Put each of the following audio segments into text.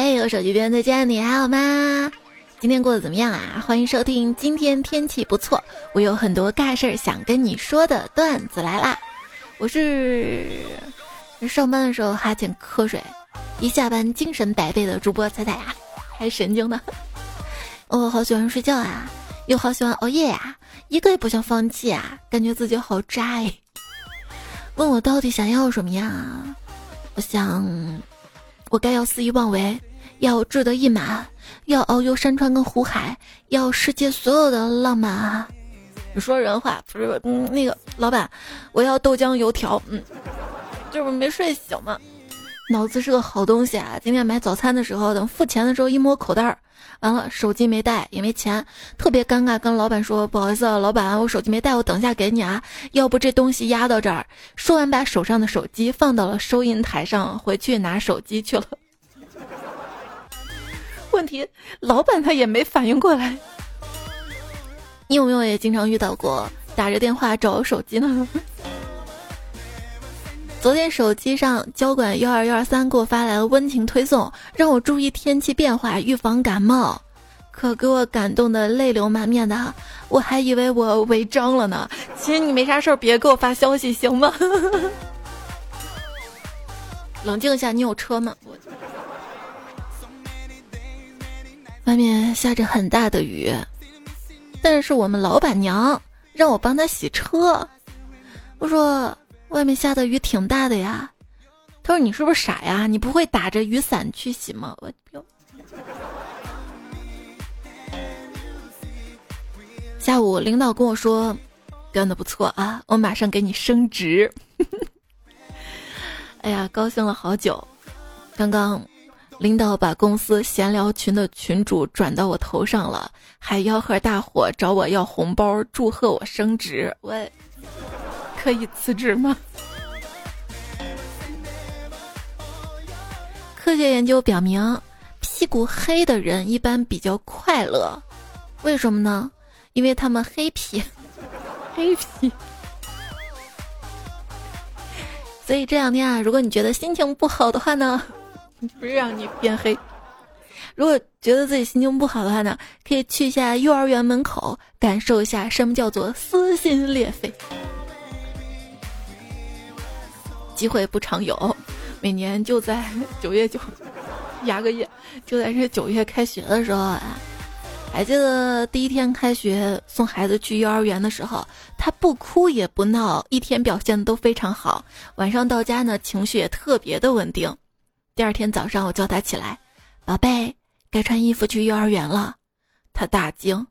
嘿，我手机边再见，你还好吗？今天过得怎么样啊？欢迎收听，今天天气不错，我有很多尬事儿想跟你说的段子来啦。我是上班的时候哈欠瞌睡，一下班精神百倍的主播彩彩呀，还神经呢。我好喜欢睡觉啊，又好喜欢熬夜呀，一个也不想放弃啊，感觉自己好渣哎。问我到底想要什么呀？我想。我该要肆意妄为，要志得意满，要遨游山川跟湖海，要世界所有的浪漫啊！你说人话不是？嗯，那个老板，我要豆浆油条。嗯，就是没睡醒嘛，脑子是个好东西啊！今天买早餐的时候，等付钱的时候一摸口袋儿，完了手机没带，也没钱，特别尴尬，跟老板说不好意思啊，老板，我手机没带，我等一下给你啊。要不这东西压到这儿。说完，把手上的手机放到了收银台上，回去拿手机去了。问题，老板他也没反应过来。你有没有也经常遇到过打着电话找手机呢？昨天手机上交管幺二幺二三给我发来了温情推送，让我注意天气变化，预防感冒，可给我感动的泪流满面的，我还以为我违章了呢。其实你没啥事儿，别给我发消息行吗？冷静一下，你有车吗？我外面下着很大的雨，但是我们老板娘让我帮她洗车，我说。外面下的雨挺大的呀，他说：“你是不是傻呀？你不会打着雨伞去洗吗？”我下午领导跟我说：“干的不错啊，我马上给你升职。”哎呀，高兴了好久。刚刚领导把公司闲聊群的群主转到我头上了，还吆喝大伙找我要红包，祝贺我升职。我。可以辞职吗？科学研究表明，屁股黑的人一般比较快乐，为什么呢？因为他们黑皮，黑皮。所以这两天啊，如果你觉得心情不好的话呢，不是让你变黑。如果觉得自己心情不好的话呢，可以去一下幼儿园门口，感受一下什么叫做撕心裂肺。机会不常有，每年就在九月九，压个月，就在这九月开学的时候啊，还记得第一天开学送孩子去幼儿园的时候，他不哭也不闹，一天表现都非常好。晚上到家呢，情绪也特别的稳定。第二天早上我叫他起来，宝贝，该穿衣服去幼儿园了。他大惊，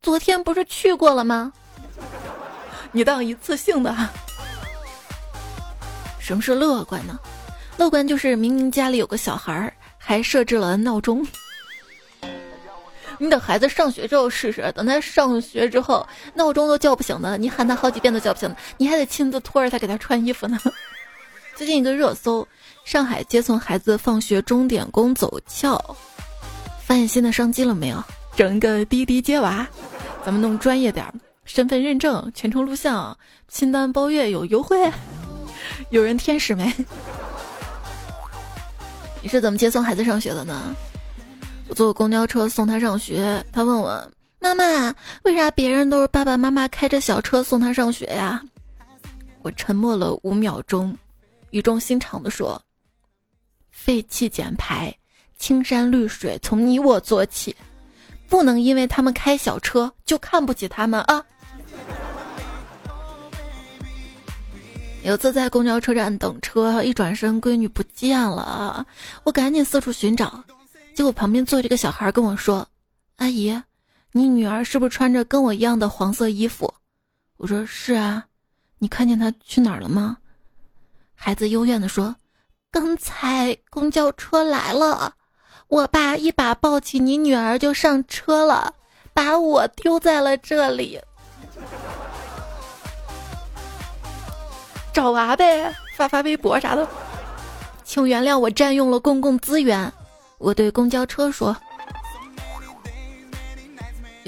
昨天不是去过了吗？你当一次性的。什么是乐观呢？乐观就是明明家里有个小孩儿，还设置了闹钟。你等孩子上学之后试试，等他上学之后，闹钟都叫不醒的，你喊他好几遍都叫不醒，你还得亲自拖着他给他穿衣服呢。最近一个热搜：上海接送孩子放学钟点工走俏，发现新的商机了没有？整一个滴滴接娃，咱们弄专业点，身份认证、全程录像、清单包月有优惠。有人天使没？你是怎么接送孩子上学的呢？我坐公交车送他上学，他问我妈妈，为啥别人都是爸爸妈妈开着小车送他上学呀？我沉默了五秒钟，语重心长的说：“废气减排，青山绿水从你我做起，不能因为他们开小车就看不起他们啊！”有次在公交车站等车，一转身闺女不见了，我赶紧四处寻找，结果旁边坐着个小孩跟我说：“阿姨，你女儿是不是穿着跟我一样的黄色衣服？”我说：“是啊，你看见她去哪儿了吗？”孩子幽怨地说：“刚才公交车来了，我爸一把抱起你女儿就上车了，把我丢在了这里。”找娃呗，发发微博啥的。请原谅我占用了公共资源。我对公交车说：“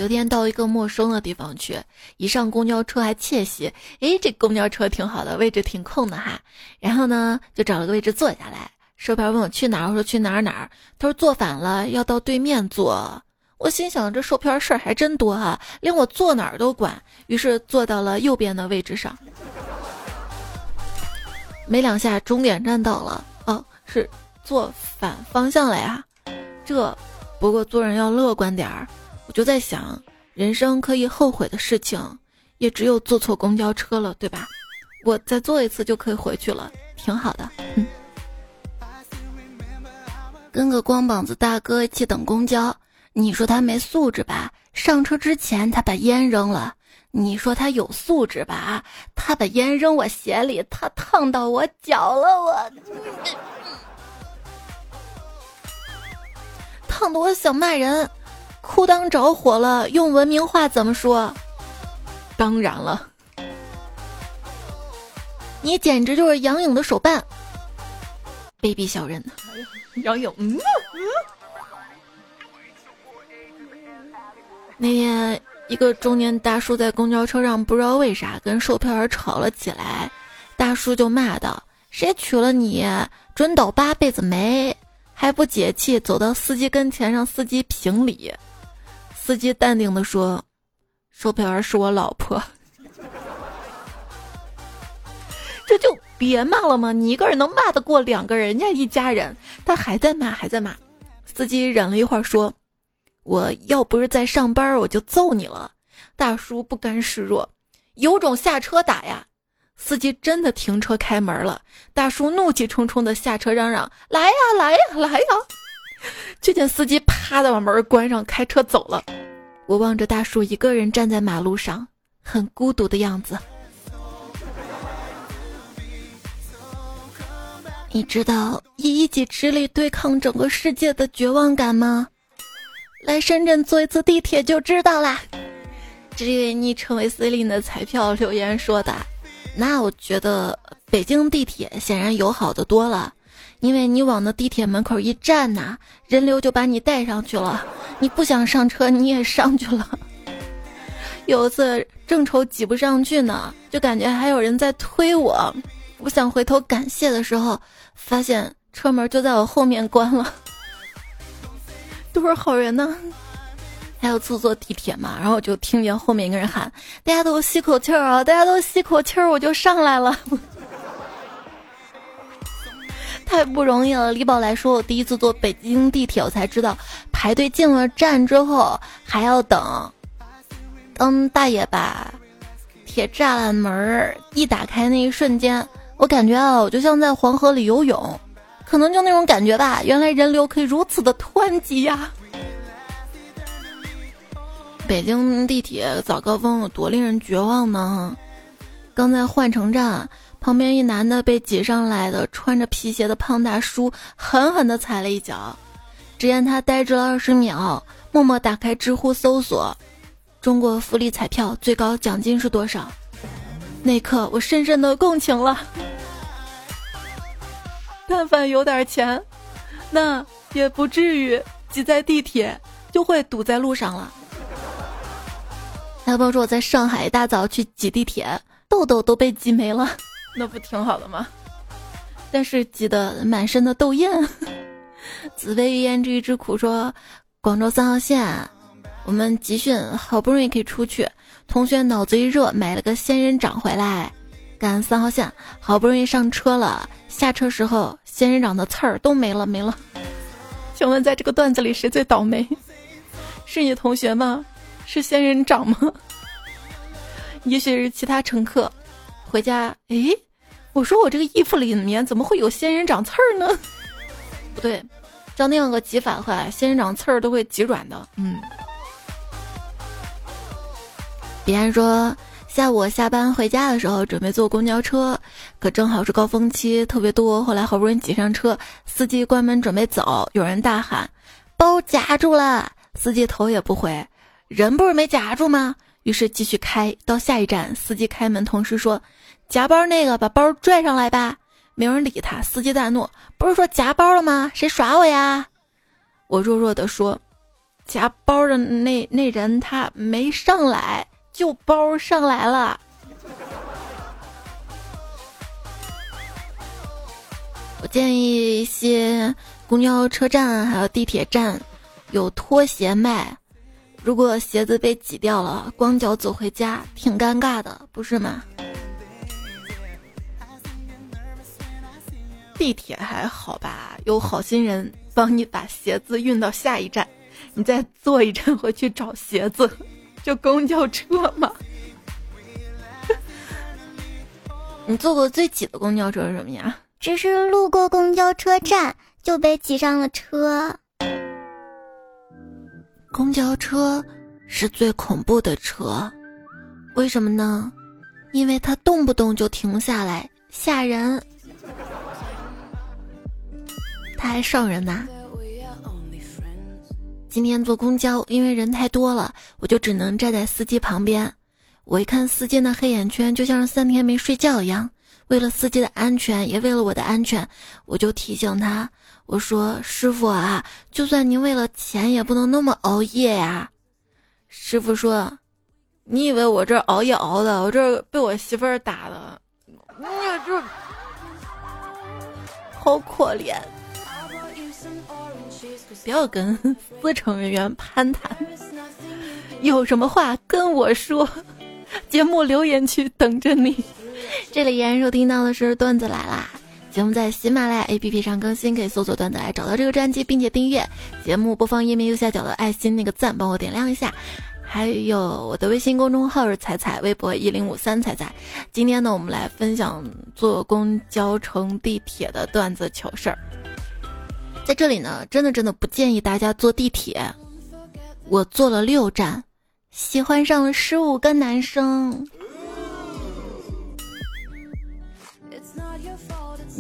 有天到一个陌生的地方去，一上公交车还窃喜，诶，这公交车挺好的，位置挺空的哈。然后呢，就找了个位置坐下来，售票问我去哪儿，我说去哪儿哪儿。他说坐反了，要到对面坐。我心想这售票事儿还真多啊，连我坐哪儿都管。于是坐到了右边的位置上。没两下，终点站到了。哦，是坐反方向了呀。这不过做人要乐观点儿。我就在想，人生可以后悔的事情，也只有坐错公交车了，对吧？我再坐一次就可以回去了，挺好的。嗯。跟个光膀子大哥一起等公交。你说他没素质吧？上车之前他把烟扔了。你说他有素质吧？他把烟扔我鞋里，他烫到我脚了，我烫得我想骂人。裤裆着火了，用文明话怎么说？当然了，你简直就是杨颖的手办，卑鄙小人。杨颖，嗯。那天，一个中年大叔在公交车上不知道为啥跟售票员吵了起来，大叔就骂道：“谁娶了你，准倒八辈子霉！”还不解气，走到司机跟前让司机评理。司机淡定的说：“售票员是我老婆。”这就别骂了吗？你一个人能骂得过两个人家一家人？他还在骂，还在骂。司机忍了一会儿说。我要不是在上班，我就揍你了。大叔不甘示弱，有种下车打呀！司机真的停车开门了，大叔怒气冲冲的下车嚷嚷：“来呀，来呀，来呀！” 就见司机啪的把门关上，开车走了。我望着大叔一个人站在马路上，很孤独的样子。你知道以一己之力对抗整个世界的绝望感吗？来深圳坐一次地铁就知道啦。这位昵称为 C 令的彩票留言说的，那我觉得北京地铁显然友好的多了，因为你往那地铁门口一站呐，人流就把你带上去了，你不想上车你也上去了。有一次正愁挤不上去呢，就感觉还有人在推我，我想回头感谢的时候，发现车门就在我后面关了。都是好人呢，还有次坐地铁嘛，然后我就听见后面一个人喊：“大家都吸口气儿啊，大家都吸口气儿，我就上来了。”太不容易了。李宝来说，我第一次坐北京地铁，我才知道排队进了站之后还要等。当大爷把铁栅栏门一打开那一瞬间，我感觉啊，我就像在黄河里游泳。可能就那种感觉吧，原来人流可以如此的湍急呀！北京地铁早高峰有多令人绝望呢？刚在换乘站旁边，一男的被挤上来的穿着皮鞋的胖大叔狠狠的踩了一脚，只见他呆滞了二十秒，默默打开知乎搜索：“中国福利彩票最高奖金是多少？”那刻，我深深的共情了。但凡有点钱，那也不至于挤在地铁，就会堵在路上了。要不说我在上海一大早去挤地铁，痘痘都被挤没了，那不挺好的吗？但是挤得满身的痘印。紫薇一胭脂一枝苦说，广州三号线，我们集训好不容易可以出去，同学脑子一热买了个仙人掌回来。赶三号线，好不容易上车了，下车时候仙人掌的刺儿都没了没了。请问在这个段子里谁最倒霉？是你同学吗？是仙人掌吗？也许是其他乘客。回家，诶，我说我这个衣服里面怎么会有仙人掌刺儿呢？不对，照那样个挤法的话，仙人掌刺儿都会挤软的。嗯。别人说。下午下班回家的时候，准备坐公交车，可正好是高峰期，特别多。后来好不容易挤上车，司机关门准备走，有人大喊：“包夹住了！”司机头也不回：“人不是没夹住吗？”于是继续开到下一站，司机开门，同时说：“夹包那个把包拽上来吧。”没有人理他，司机大怒：“不是说夹包了吗？谁耍我呀？”我弱弱的说：“夹包的那那人他没上来。”就包上来了，我建议一些公交车站还有地铁站有拖鞋卖，如果鞋子被挤掉了，光脚走回家挺尴尬的，不是吗？地铁还好吧，有好心人帮你把鞋子运到下一站，你再坐一站回去找鞋子，就公交车嘛。你坐过最挤的公交车是什么呀？只是路过公交车站就被挤上了车。公交车是最恐怖的车，为什么呢？因为它动不动就停下来，吓人。他还上人呐！今天坐公交，因为人太多了，我就只能站在司机旁边。我一看司机那黑眼圈，就像是三天没睡觉一样。为了司机的安全，也为了我的安全，我就提醒他：“我说师傅啊，就算您为了钱，也不能那么熬夜呀。”师傅说：“你以为我这熬夜熬的？我这被我媳妇儿打的，我这好可怜。”不要跟 司乘人员攀谈，有什么话跟我说。节目留言区等着你。这里依然收听到的是段子来啦，节目在喜马拉雅 APP 上更新，可以搜索段子来找到这个专辑，并且订阅。节目播放页面右下角的爱心那个赞，帮我点亮一下。还有我的微信公众号是彩彩，微博一零五三彩彩。今天呢，我们来分享坐公交乘地铁的段子糗事儿。在这里呢，真的真的不建议大家坐地铁。我坐了六站，喜欢上了十五个男生。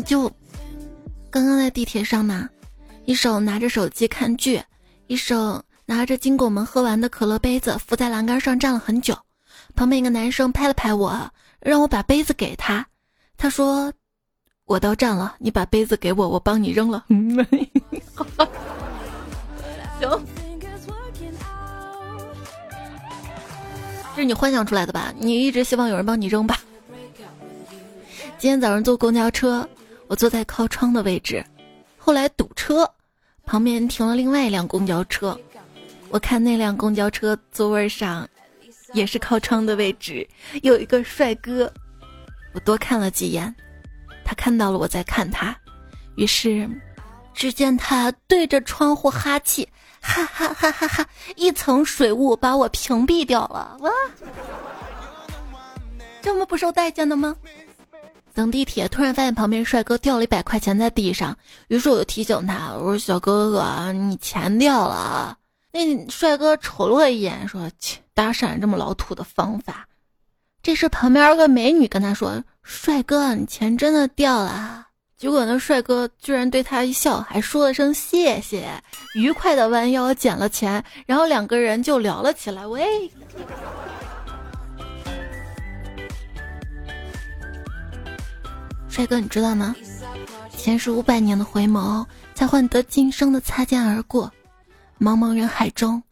就刚刚在地铁上嘛，一手拿着手机看剧，一手拿着金拱门喝完的可乐杯子，扶在栏杆上站了很久。旁边一个男生拍了拍我，让我把杯子给他。他说。我到站了，你把杯子给我，我帮你扔了。行，这是你幻想出来的吧？你一直希望有人帮你扔吧？今天早上坐公交车，我坐在靠窗的位置，后来堵车，旁边停了另外一辆公交车，我看那辆公交车座位上也是靠窗的位置，有一个帅哥，我多看了几眼。他看到了我在看他，于是，只见他对着窗户哈气，哈哈哈哈哈！一层水雾把我屏蔽掉了。哇，这么不受待见的吗？等地铁，突然发现旁边帅哥掉了一百块钱在地上，于是我就提醒他，我说：“小哥哥，你钱掉了。”那帅哥瞅了我一眼，说：“切，搭讪这么老土的方法。”这时旁边有个美女跟他说。帅哥，你钱真的掉了。结果那帅哥居然对他一笑，还说了声谢谢，愉快的弯腰捡了钱，然后两个人就聊了起来。喂，帅哥，你知道吗？前世五百年的回眸，才换得今生的擦肩而过。茫茫人海中，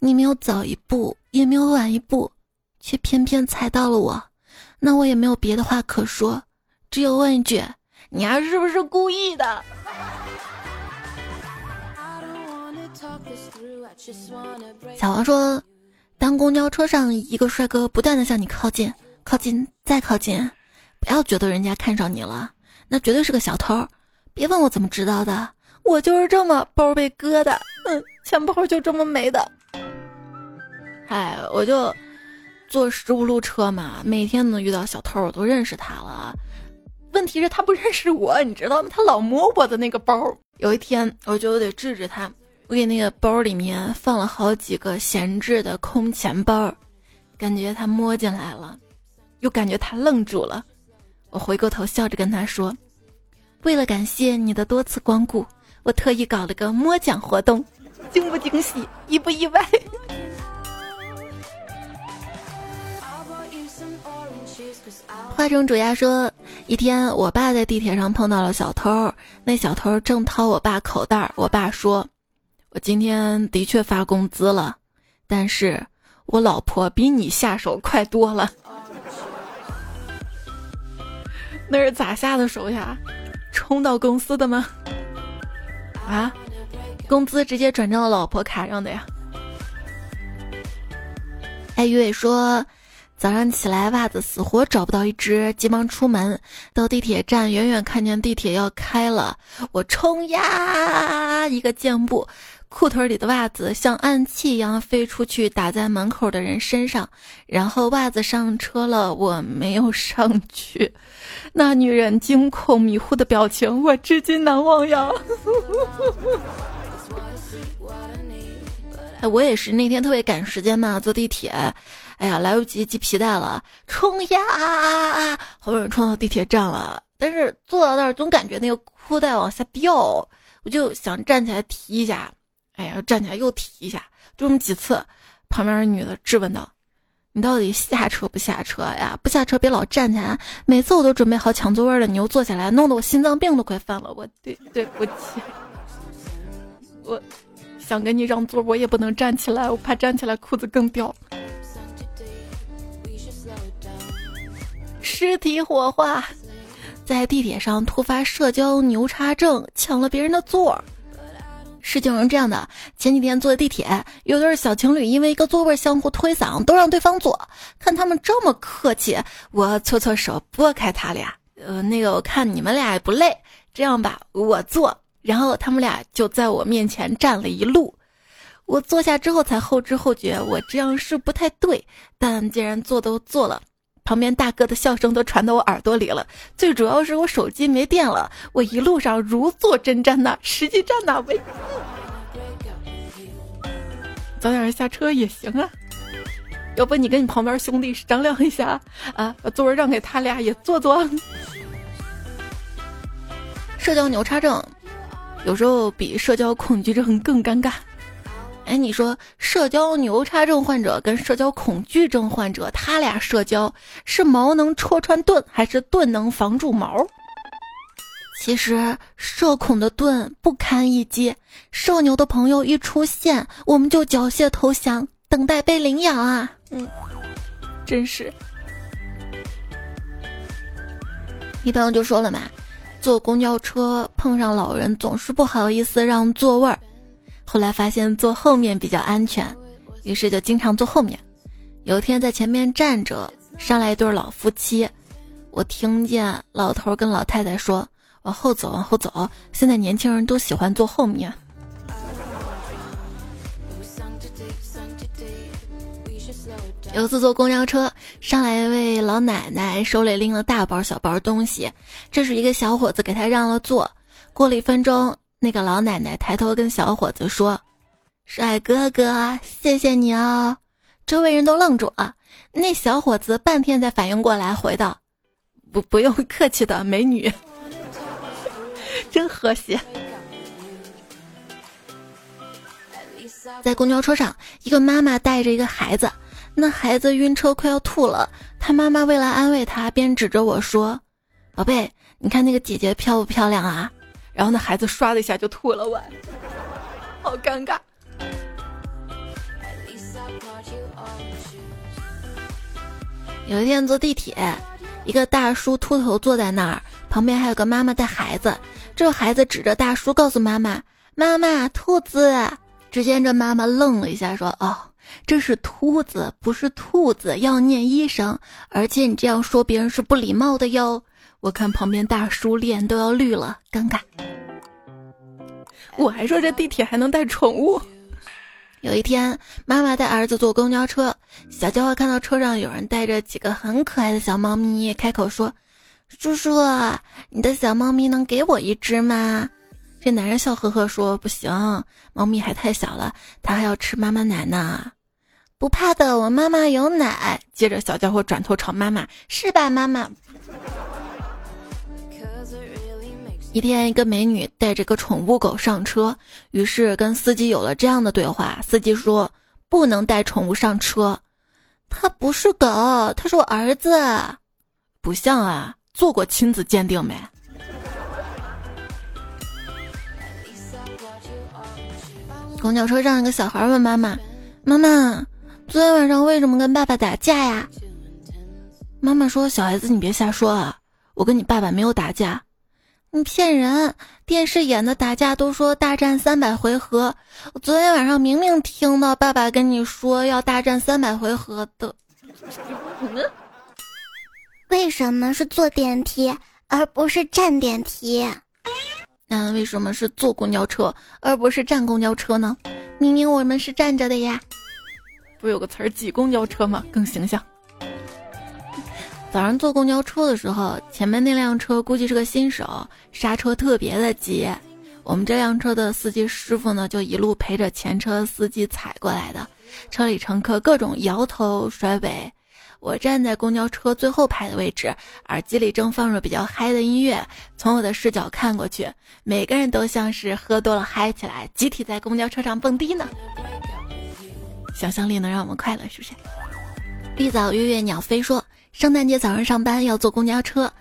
你没有早一步，也没有晚一步，却偏偏踩到了我。那我也没有别的话可说，只有问一句：你丫是不是故意的？小王说，当公交车上一个帅哥不断的向你靠近，靠近再靠近，不要觉得人家看上你了，那绝对是个小偷。别问我怎么知道的，我就是这么包被割的，嗯，钱包就这么没的。哎，我就。坐十五路车嘛，每天能遇到小偷，我都认识他了。问题是，他不认识我，你知道吗？他老摸我的那个包。有一天，我就得治治他。我给那个包里面放了好几个闲置的空钱包，感觉他摸进来了，又感觉他愣住了。我回过头笑着跟他说：“为了感谢你的多次光顾，我特意搞了个摸奖活动，惊不惊喜，意不意外？”花生主鸭说：“一天，我爸在地铁上碰到了小偷，那小偷正掏我爸口袋。我爸说：‘我今天的确发工资了，但是我老婆比你下手快多了。’ 那是咋下的手呀？冲到公司的吗？啊，工资直接转账到老婆卡上的呀。哎，鱼伟说，早上起来袜子死活找不到一只，急忙出门，到地铁站，远远看见地铁要开了，我冲呀，一个箭步。裤腿里的袜子像暗器一样飞出去，打在门口的人身上，然后袜子上车了，我没有上去。那女人惊恐迷糊的表情，我至今难忘呀。哎，我也是那天特别赶时间嘛，坐地铁，哎呀，来不及系皮带了，冲呀！好不容易冲到地铁站了，但是坐到那儿总感觉那个裤带往下掉，我就想站起来提一下。哎呀，站起来又提一下，就这么几次。旁边的女的质问道：“你到底下车不下车呀？不下车别老站起来。每次我都准备好抢座位了，你又坐下来，弄得我心脏病都快犯了。我对对不起，我想跟你让座，我也不能站起来，我怕站起来裤子更掉。”尸体火化，在地铁上突发社交牛叉症，抢了别人的座。事情是这样的，前几天坐地铁，有对小情侣因为一个座位相互推搡，都让对方坐。看他们这么客气，我搓搓手拨开他俩。呃，那个我看你们俩也不累，这样吧，我坐。然后他们俩就在我面前站了一路。我坐下之后才后知后觉，我这样是不太对。但既然坐都坐了。旁边大哥的笑声都传到我耳朵里了，最主要是我手机没电了，我一路上如坐针毡呐，实际站哪位？早点下车也行啊，要不你跟你旁边兄弟商量一下啊，把座位让给他俩也坐坐。社交牛叉症有时候比社交恐惧症更尴尬。哎，你说社交牛叉症患者跟社交恐惧症患者，他俩社交是矛能戳穿盾，还是盾能防住矛？其实社恐的盾不堪一击，社牛的朋友一出现，我们就缴械投降，等待被领养啊！嗯，真是。一朋友就说了嘛，坐公交车碰上老人，总是不好意思让座位儿。后来发现坐后面比较安全，于是就经常坐后面。有一天在前面站着，上来一对老夫妻，我听见老头跟老太太说：“往后走，往后走。”现在年轻人都喜欢坐后面。有次坐公交车，上来一位老奶奶，手里拎了大包小包东西，这是一个小伙子给她让了座。过了一分钟。那个老奶奶抬头跟小伙子说：“帅哥哥，谢谢你哦。”周围人都愣住了。那小伙子半天才反应过来，回道：“不，不用客气的，美女，真和谐。”在公交车上，一个妈妈带着一个孩子，那孩子晕车快要吐了，他妈妈为了安慰他，便指着我说：“宝贝，你看那个姐姐漂不漂亮啊？”然后那孩子唰的一下就吐了，我好尴尬。有一天坐地铁，一个大叔秃头坐在那儿，旁边还有个妈妈带孩子。这个孩子指着大叔告诉妈妈：“妈妈，兔子。”只见这妈妈愣了一下，说：“哦，这是秃子，不是兔子，要念一声。而且你这样说别人是不礼貌的哟。”我看旁边大叔脸都要绿了，尴尬。我还说这地铁还能带宠物。有一天，妈妈带儿子坐公交车，小家伙看到车上有人带着几个很可爱的小猫咪，开口说：“叔叔，你的小猫咪能给我一只吗？”这男人笑呵呵说：“不行，猫咪还太小了，它还要吃妈妈奶呢。”不怕的，我妈妈有奶。接着，小家伙转头朝妈妈：“是吧，妈妈？”一天，一个美女带着个宠物狗上车，于是跟司机有了这样的对话：司机说不能带宠物上车，它不是狗，它是我儿子，不像啊，做过亲子鉴定没？公交车上，一个小孩问妈妈：“妈妈，昨天晚上为什么跟爸爸打架呀？”妈妈说：“小孩子，你别瞎说啊，我跟你爸爸没有打架。”你骗人！电视演的打架都说大战三百回合，我昨天晚上明明听到爸爸跟你说要大战三百回合的。为什么是坐电梯而不是站电梯？那为什么是坐公交车而不是站公交车呢？明明我们是站着的呀。不是有个词儿挤公交车吗？更形象。早上坐公交车的时候，前面那辆车估计是个新手，刹车特别的急。我们这辆车的司机师傅呢，就一路陪着前车司机踩过来的。车里乘客各种摇头甩尾。我站在公交车最后排的位置，耳机里正放着比较嗨的音乐。从我的视角看过去，每个人都像是喝多了嗨起来，集体在公交车上蹦迪呢。想象力能让我们快乐，是不是？绿藻月月鸟飞说。圣诞节早上上班要坐公交车，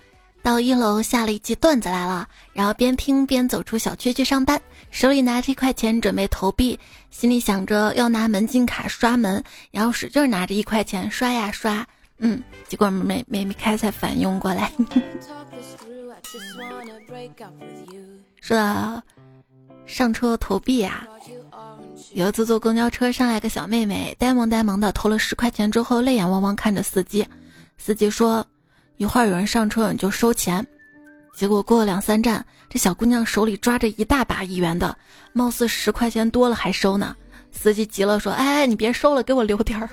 到一楼下了一记段子来了，然后边听边走出小区去上班，手里拿着一块钱准备投币，心里想着要拿门禁卡刷门，然后使劲拿着一块钱刷呀刷，嗯，结果没没没开才反应过来。说到上车投币啊，有一次坐公交车上来个小妹妹，呆萌呆萌的投了十块钱之后，泪眼汪汪看着司机。司机说：“一会儿有人上车，你就收钱。”结果过了两三站，这小姑娘手里抓着一大把一元的，貌似十块钱多了还收呢。司机急了说：“哎，你别收了，给我留点儿。”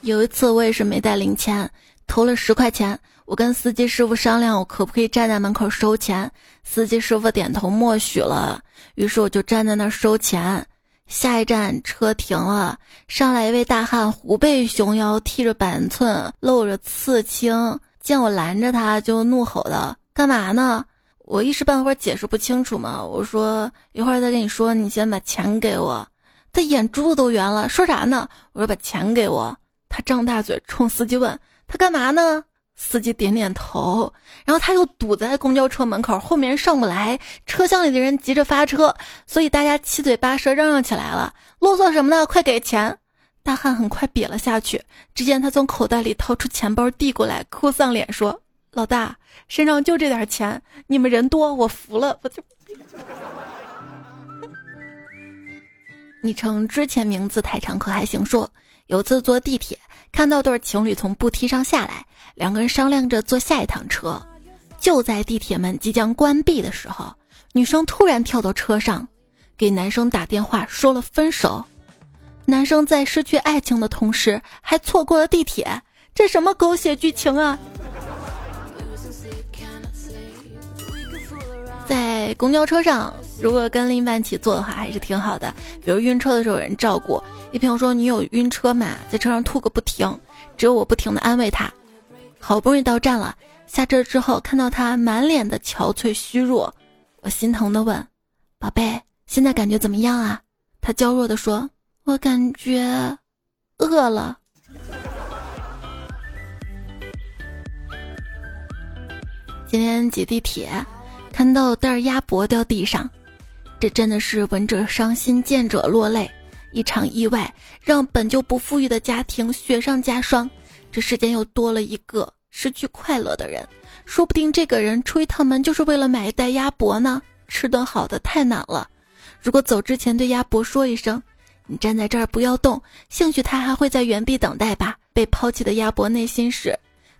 有一次我也是没带零钱，投了十块钱，我跟司机师傅商量，我可不可以站在门口收钱？司机师傅点头默许了，于是我就站在那儿收钱。下一站车停了，上来一位大汉，虎背熊腰，剃着板寸，露着刺青。见我拦着他，就怒吼道：“干嘛呢？”我一时半会儿解释不清楚嘛。我说：“一会儿再跟你说，你先把钱给我。”他眼珠子都圆了，说啥呢？我说：“把钱给我。”他张大嘴冲司机问：“他干嘛呢？”司机点点头，然后他又堵在公交车门口，后面上不来，车厢里的人急着发车，所以大家七嘴八舌嚷嚷起来了：“啰嗦什么呢？快给钱！”大汉很快瘪了下去。只见他从口袋里掏出钱包递过来，哭丧脸说：“老大，身上就这点钱，你们人多，我服了。”我就，昵称之前名字太长可还行说，有次坐地铁。看到对情侣从步梯上下来，两个人商量着坐下一趟车。就在地铁门即将关闭的时候，女生突然跳到车上，给男生打电话说了分手。男生在失去爱情的同时，还错过了地铁，这什么狗血剧情啊！在公交车上，如果跟另一半一起坐的话，还是挺好的。比如晕车的时候有人照顾。一朋友说：“你有晕车吗？在车上吐个不停，只有我不停的安慰他。好不容易到站了，下车之后看到他满脸的憔悴虚弱，我心疼的问：宝贝，现在感觉怎么样啊？他娇弱的说：我感觉饿了。今天挤地铁，看到袋鸭脖掉地上，这真的是闻者伤心，见者落泪。”一场意外让本就不富裕的家庭雪上加霜，这世间又多了一个失去快乐的人。说不定这个人出一趟门就是为了买一袋鸭脖呢。吃顿好的太难了，如果走之前对鸭脖说一声：“你站在这儿不要动”，兴许他还会在原地等待吧。被抛弃的鸭脖内心是：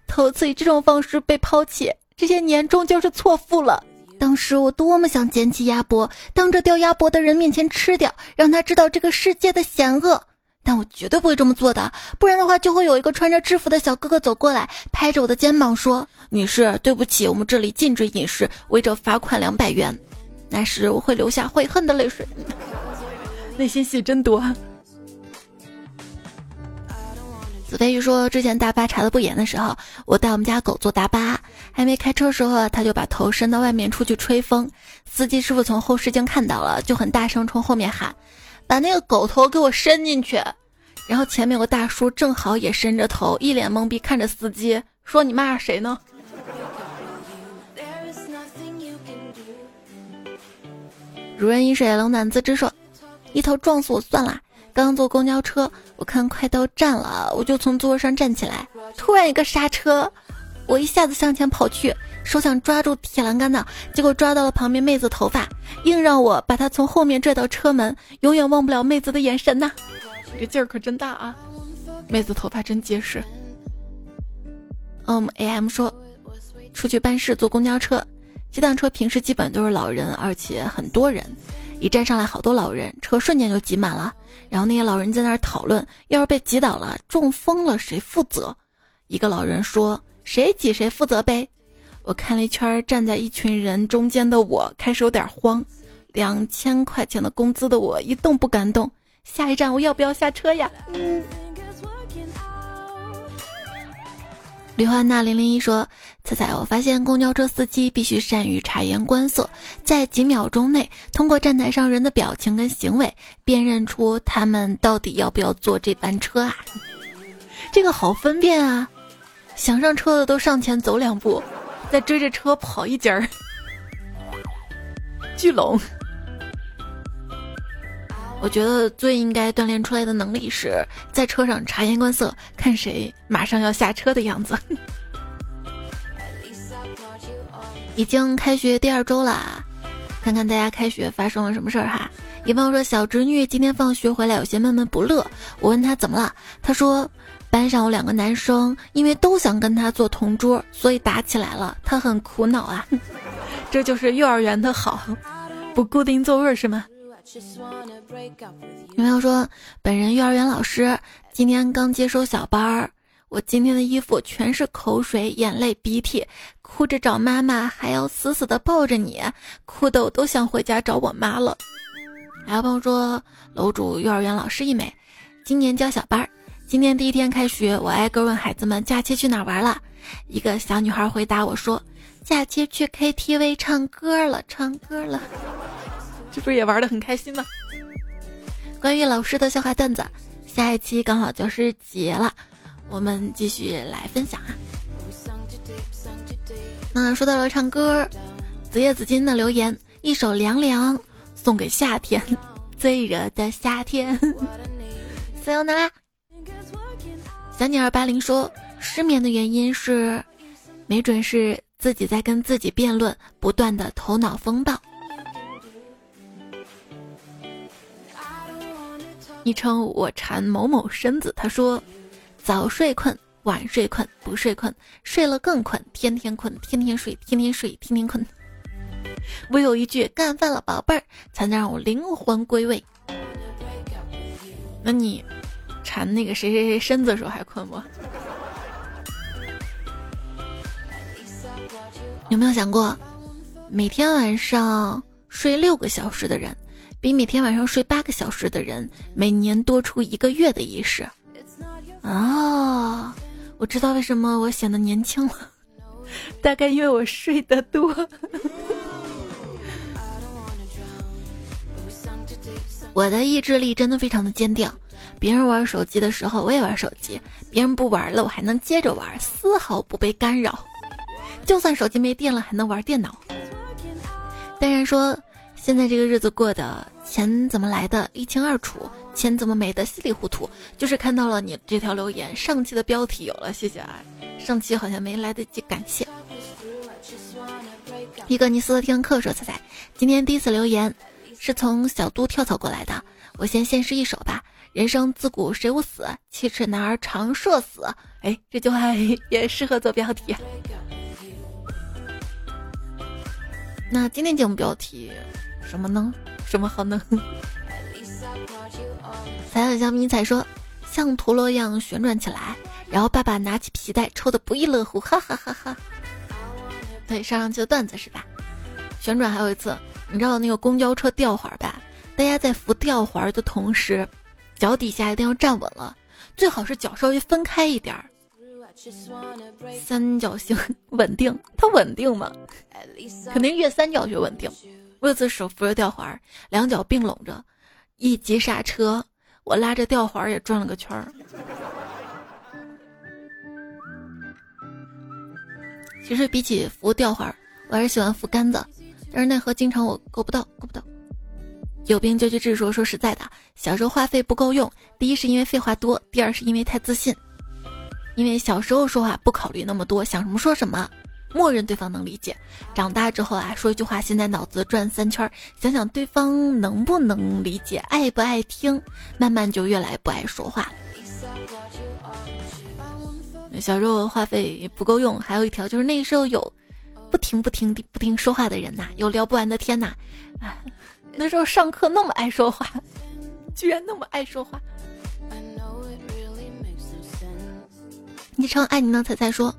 头次以这种方式被抛弃，这些年终究是错付了。当时我多么想捡起鸭脖，当着掉鸭脖的人面前吃掉，让他知道这个世界的险恶。但我绝对不会这么做的，不然的话就会有一个穿着制服的小哥哥走过来，拍着我的肩膀说：“女士，对不起，我们这里禁止饮食，违者罚款两百元。”那时我会流下悔恨的泪水，内心戏真多。子飞鱼说：“之前大巴查的不严的时候，我带我们家狗坐大巴，还没开车时候，他就把头伸到外面出去吹风。司机师傅从后视镜看到了，就很大声冲后面喊：‘把那个狗头给我伸进去！’然后前面有个大叔正好也伸着头，一脸懵逼看着司机，说：‘你骂谁呢？’如人饮水，冷暖自知。说，一头撞死我算了。”刚坐公交车，我看快到站了，我就从座位上站起来，突然一个刹车，我一下子向前跑去，手想抓住铁栏杆呢，结果抓到了旁边妹子头发，硬让我把她从后面拽到车门，永远忘不了妹子的眼神呐！这劲儿可真大啊！妹子头发真结实。嗯，am 说，出去办事坐公交车，这辆车平时基本都是老人，而且很多人，一站上来好多老人，车瞬间就挤满了。然后那些老人在那儿讨论，要是被挤倒了、中风了，谁负责？一个老人说：“谁挤谁负责呗。”我看了一圈，站在一群人中间的我开始有点慌。两千块钱的工资的我一动不敢动。下一站我要不要下车呀？嗯。吕欢娜零零一说：“彩彩，我发现公交车司机必须善于察言观色，在几秒钟内通过站台上人的表情跟行为，辨认出他们到底要不要坐这班车啊？这个好分辨啊！想上车的都上前走两步，再追着车跑一截儿，聚拢。”我觉得最应该锻炼出来的能力是在车上察言观色，看谁马上要下车的样子。已经开学第二周了，看看大家开学发生了什么事儿哈。一朋友说小侄女今天放学回来有些闷闷不乐，我问她怎么了，她说班上有两个男生因为都想跟他做同桌，所以打起来了，他很苦恼啊。这就是幼儿园的好，不固定座位是吗？女朋友说：“本人幼儿园老师，今天刚接收小班儿。我今天的衣服全是口水、眼泪、鼻涕，哭着找妈妈，还要死死的抱着你，哭的我都想回家找我妈了。”还有朋友说：“楼主幼儿园老师一枚，今年教小班儿，今天第一天开学，我挨个问孩子们假期去哪玩了。一个小女孩回答我说：假期去 KTV 唱歌了，唱歌了。”这不是也玩的很开心吗？关于老师的笑话段子，下一期刚好就是节了，我们继续来分享啊。那说到了唱歌，紫叶紫金的留言，一首凉凉送给夏天，最热的夏天。加油呢啦！小女二八零说，失眠的原因是，没准是自己在跟自己辩论，不断的头脑风暴。昵称我馋某某身子，他说：“早睡困，晚睡困，不睡困，睡了更困，天天困，天天睡，天天睡，天天困。唯有一句干饭了，宝贝儿，才能让我灵魂归位。”那你馋那个谁谁谁身子的时候还困不？有没有想过，每天晚上睡六个小时的人？比每天晚上睡八个小时的人每年多出一个月的意识啊！我知道为什么我显得年轻了，大概因为我睡得多。我的意志力真的非常的坚定，别人玩手机的时候我也玩手机，别人不玩了我还能接着玩，丝毫不被干扰。就算手机没电了，还能玩电脑。当然说，现在这个日子过得。钱怎么来的，一清二楚；钱怎么没的，稀里糊涂。就是看到了你这条留言，上期的标题有了，谢谢啊！上期好像没来得及感谢。一个尼斯的听课说：“彩彩，今天第一次留言，是从小都跳槽过来的。我先献诗一首吧：人生自古谁无死，七尺男儿常社死。哎，这句话也适合做标题。那今天节目标题什么呢？什么好呢？彩彩小迷彩说，像陀螺一样旋转起来，然后爸爸拿起皮带抽的不亦乐乎，哈哈哈哈。对，上上期的段子是吧？旋转还有一次，你知道那个公交车吊环吧？大家在扶吊环的同时，脚底下一定要站稳了，最好是脚稍微分开一点儿，三角形稳定。它稳定吗？肯定越三角越稳定。我次手扶着吊环，两脚并拢着，一急刹车，我拉着吊环也转了个圈儿。其实比起扶吊环，我还是喜欢扶杆子，但是奈何经常我够不到，够不到。有病就去治。说说实在的，小时候话费不够用，第一是因为废话多，第二是因为太自信。因为小时候说话不考虑那么多，想什么说什么，默认对方能理解。长大之后啊，说一句话，现在脑子转三圈，想想对方能不能理解，爱不爱听，慢慢就越来越不爱说话。小时候话费不够用，还有一条就是那时候有不停不停不停说话的人呐，有聊不完的天呐。啊，那时候上课那么爱说话，居然那么爱说话。昵称爱你呢彩彩说，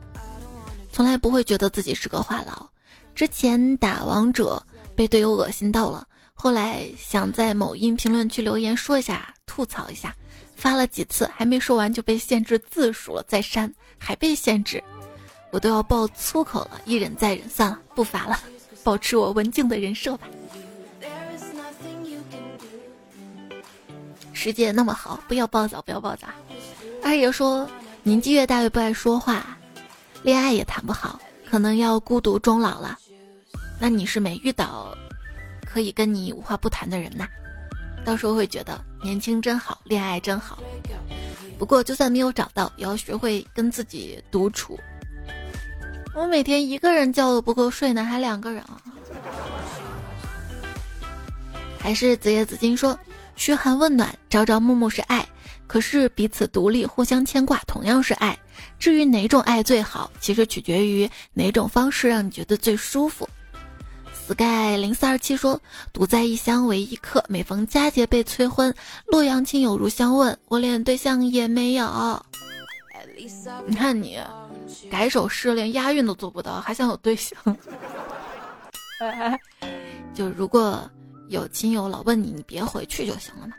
从来不会觉得自己是个话痨。之前打王者被队友恶心到了，后来想在某音评论区留言说一下，吐槽一下，发了几次还没说完就被限制字数了，再删还被限制，我都要爆粗口了，一忍再忍，算了，不发了，保持我文静的人设吧。世界那么好，不要暴躁，不要暴躁。二爷说。年纪越大越不爱说话，恋爱也谈不好，可能要孤独终老了。那你是没遇到可以跟你无话不谈的人呐？到时候会觉得年轻真好，恋爱真好。不过就算没有找到，也要学会跟自己独处。我每天一个人觉都不够睡呢，还两个人啊？还是子夜紫金说，嘘寒问暖，朝朝暮暮是爱。可是彼此独立，互相牵挂，同样是爱。至于哪种爱最好，其实取决于哪种方式让你觉得最舒服。sky 零四二七说：“独在异乡为异客，每逢佳节被催婚。洛阳亲友如相问，我连对象也没有。”你看你，改首诗连押韵都做不到，还想有对象？就如果有亲友老问你，你别回去就行了嘛。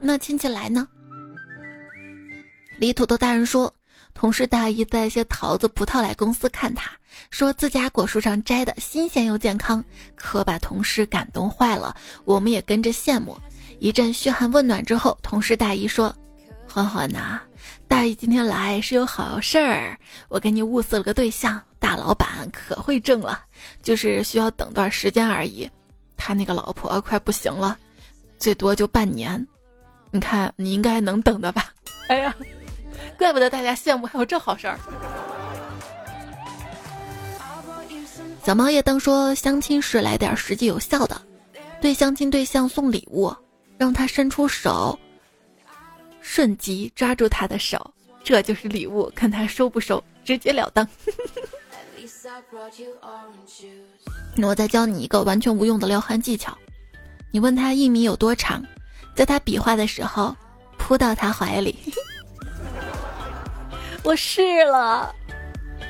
那亲戚来呢？李土豆大人说：“同事大姨带些桃子、葡萄来公司看他，说自家果树上摘的，新鲜又健康，可把同事感动坏了。我们也跟着羡慕。一阵嘘寒问暖之后，同事大姨说：‘欢欢呐，大姨今天来是有好事儿，我给你物色了个对象，大老板可会挣了，就是需要等段时间而已。他那个老婆快不行了，最多就半年。你看你应该能等的吧？’ 哎呀。”怪不得大家羡慕，还有这好事儿。小猫夜灯说：“相亲时来点实际有效的，对相亲对象送礼物，让他伸出手，瞬即抓住他的手，这就是礼物，看他收不收，直截了当。那我再教你一个完全无用的撩汉技巧，你问他一米有多长，在他比划的时候，扑到他怀里。”我试了，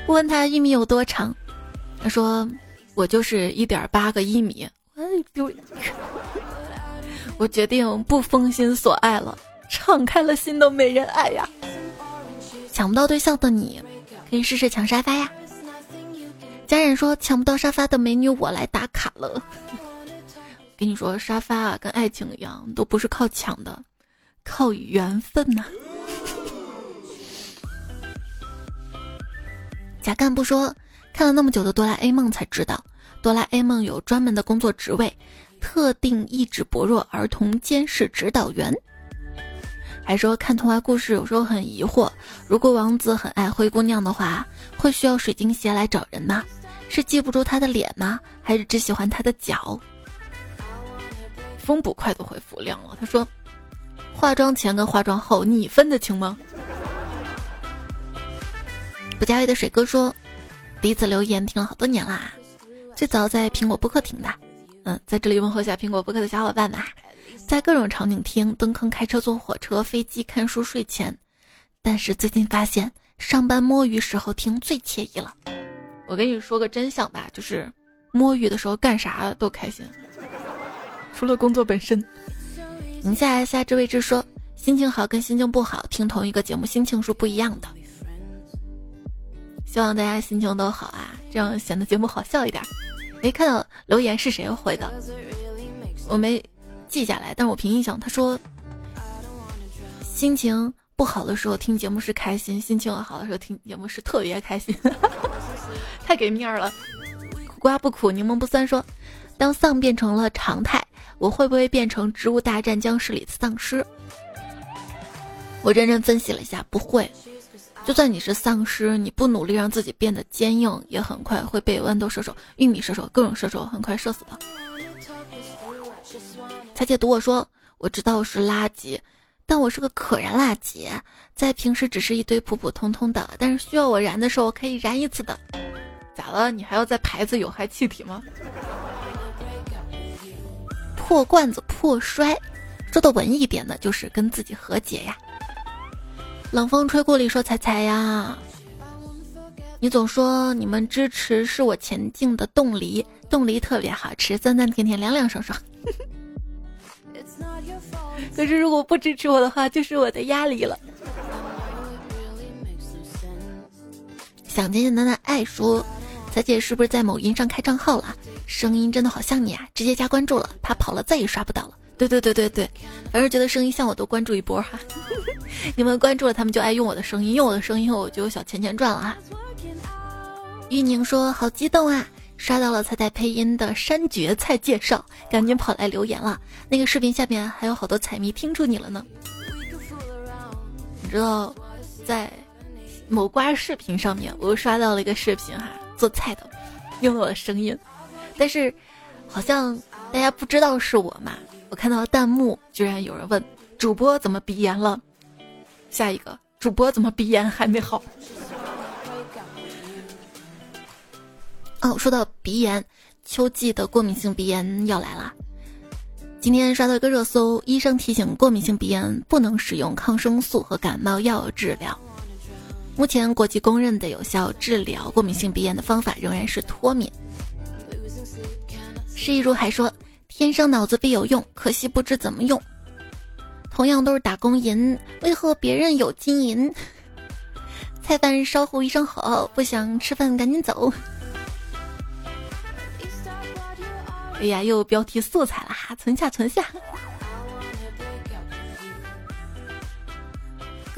问他一米有多长，他说我就是一点八个一米。我决定不封心所爱了，敞开了心都没人爱呀。抢不到对象的你，可以试试抢沙发呀。家人说抢不到沙发的美女，我来打卡了。跟你说，沙发啊，跟爱情一样，都不是靠抢的，靠缘分呐。贾干部说：“看了那么久的哆啦 A 梦，才知道哆啦 A 梦有专门的工作职位，特定意志薄弱儿童监视指导员。”还说看童话故事有时候很疑惑：如果王子很爱灰姑娘的话，会需要水晶鞋来找人吗？是记不住他的脸吗？还是只喜欢他的脚？风捕快都回复亮了，他说：“化妆前跟化妆后，你分得清吗？”不加位的水哥说：“第一次留言听了好多年啦，最早在苹果播客听的。嗯，在这里问候一下苹果播客的小伙伴们，在各种场景听，蹲坑、开车、坐火车、飞机、看书、睡前。但是最近发现，上班摸鱼时候听最惬意了。我跟你说个真相吧，就是摸鱼的时候干啥都开心，除了工作本身。宁夏夏之位置说，心情好跟心情不好听同一个节目，心情是不一样的。”希望大家心情都好啊，这样显得节目好笑一点。没看到留言是谁回的，我没记下来，但是我凭印象，他说心情不好的时候听节目是开心，心情好的时候听节目是特别开心，给面了。苦瓜不苦，柠檬不酸。说当丧变成了常态，我会不会变成《植物大战僵尸》里的丧尸？我认真分析了一下，不会。就算你是丧尸，你不努力让自己变得坚硬，也很快会被豌豆射手、玉米射手各种射手很快射死的。彩姐读我说，我知道我是垃圾，但我是个可燃垃圾，在平时只是一堆普普通通的，但是需要我燃的时候我可以燃一次的。咋了？你还要再排子有害气体吗？破罐子破摔，说的文艺点的就是跟自己和解呀。冷风吹过里说：“彩彩呀，你总说你们支持是我前进的动力，动力特别好吃，酸酸甜甜，凉凉爽爽。”可是如果不支持我的话，就是我的压力了。想简简单单爱说，彩姐是不是在某音上开账号了？声音真的好像你啊，直接加关注了，怕跑了再也刷不到了。对对对对对，反正觉得声音像我都关注一波哈。你们关注了，他们就爱用我的声音，用我的声音我就有小钱钱赚了哈。玉宁说好激动啊。刷到了彩彩配音的山蕨菜介绍，赶紧跑来留言了。那个视频下面还有好多彩迷听出你了呢。你知道，在某瓜视频上面，我又刷到了一个视频哈，做菜的，用了我的声音，但是好像大家不知道是我嘛。我看到弹幕居然有人问主播怎么鼻炎了，下一个主播怎么鼻炎还没好。哦，说到鼻炎，秋季的过敏性鼻炎要来了。今天刷到一个热搜，医生提醒过敏性鼻炎不能使用抗生素和感冒药治疗。目前国际公认的有效治疗过敏性鼻炎的方法仍然是脱敏。施一如还说，天生脑子必有用，可惜不知怎么用。同样都是打工银，为何别人有金银？菜饭稍后一声吼，不想吃饭赶紧走。哎呀，又标题素材了哈，存下存下。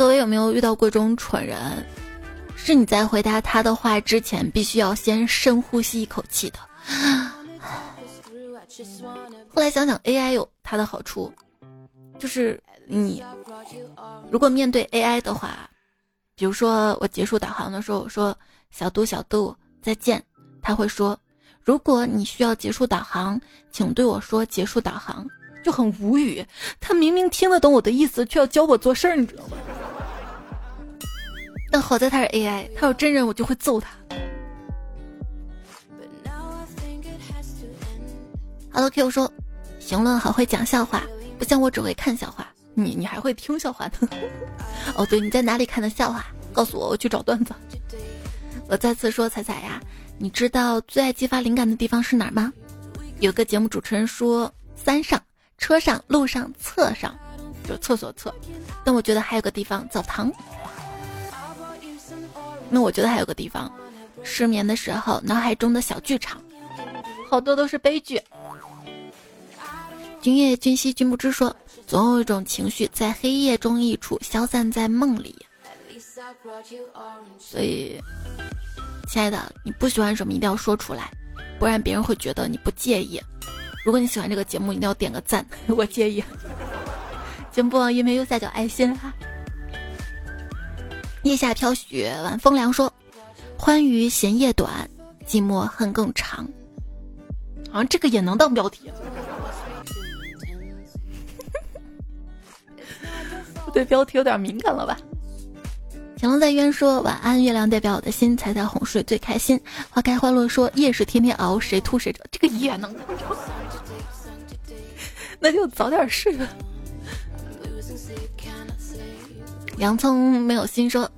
各位有没有遇到过这种蠢人？是你在回答他的话之前，必须要先深呼吸一口气的。后来想想，AI 有它的好处，就是你如果面对 AI 的话，比如说我结束导航的时候，我说小度小度再见，他会说。如果你需要结束导航，请对我说结束导航，就很无语。他明明听得懂我的意思，却要教我做事儿，你知道吗？但好在他是 AI，他要真人我就会揍他。Hello Q 说，行了，好会讲笑话，不像我只会看笑话，你你还会听笑话呢。哦，对，你在哪里看的笑话？告诉我，我去找段子。我再次说，彩彩呀。你知道最爱激发灵感的地方是哪儿吗？有个节目主持人说，三上、车上、路上、厕上，就厕所厕。但我觉得还有个地方，澡堂。那我觉得还有个地方，失眠的时候脑海中的小剧场，好多都是悲剧。君夜君兮君不知说，总有一种情绪在黑夜中溢出，消散在梦里。所以。亲爱的，你不喜欢什么一定要说出来，不然别人会觉得你不介意。如果你喜欢这个节目，一定要点个赞，我介意。节目播放页面右下角爱心哈。夜下飘雪晚风凉，说欢愉嫌夜短，寂寞恨更长。好像这个也能当标题。对标题有点敏感了吧？小龙在渊说晚安，月亮代表我的心，彩彩哄睡最开心。花开花落说夜是天天熬，谁吐谁着，这个也能 那就早点睡吧。洋葱没有心说，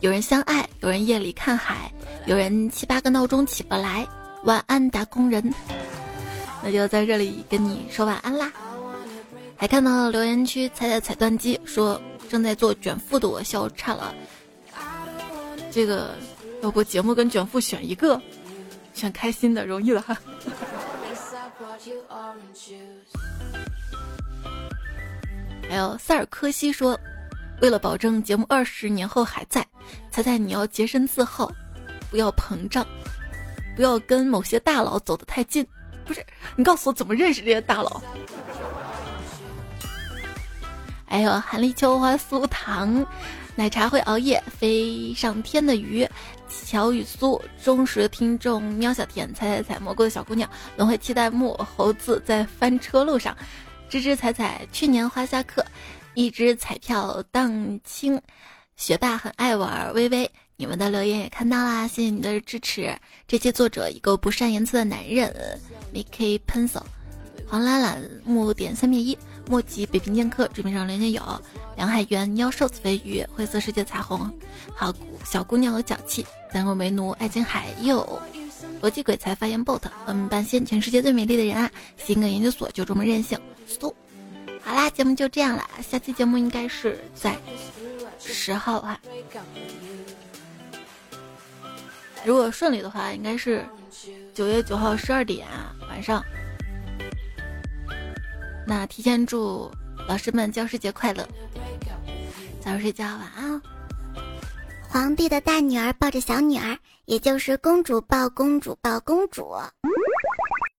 有人相爱，有人夜里看海，有人七八个闹钟起不来。晚安，打工人。那就在这里跟你说晚安啦。还看到留言区彩彩彩断机说正在做卷腹的我笑岔了。这个，要不节目跟卷腹选一个，选开心的，容易了哈。还有塞尔科西说，为了保证节目二十年后还在，猜猜你要洁身自好，不要膨胀，不要跟某些大佬走得太近。不是，你告诉我怎么认识这些大佬？还有韩立秋花酥糖。奶茶会熬夜，飞上天的鱼，乔雨苏，忠实的听众喵小甜，采采采蘑菇的小姑娘，轮回期待木猴子在翻车路上，吱吱踩踩，去年花下课，一只彩票荡青，学霸很爱玩，微微。你们的留言也看到啦，谢谢你的支持。这期作者一个不善言辞的男人，Mickey Pencil，黄懒懒木点三面一，莫吉北平剑客，纸面上连接有梁海源妖瘦子飞鱼，灰色世界彩虹，好小姑娘有脚气，三国为奴爱琴海又逻辑鬼才发言 bot，嗯半仙全世界最美丽的人啊，新梗研究所就这么任性，苏。好啦，节目就这样了，下期节目应该是在十号哈。如果顺利的话，应该是九月九号十二点晚上。那提前祝老师们教师节快乐，早点睡觉，晚安。皇帝的大女儿抱着小女儿，也就是公主抱公主抱公主。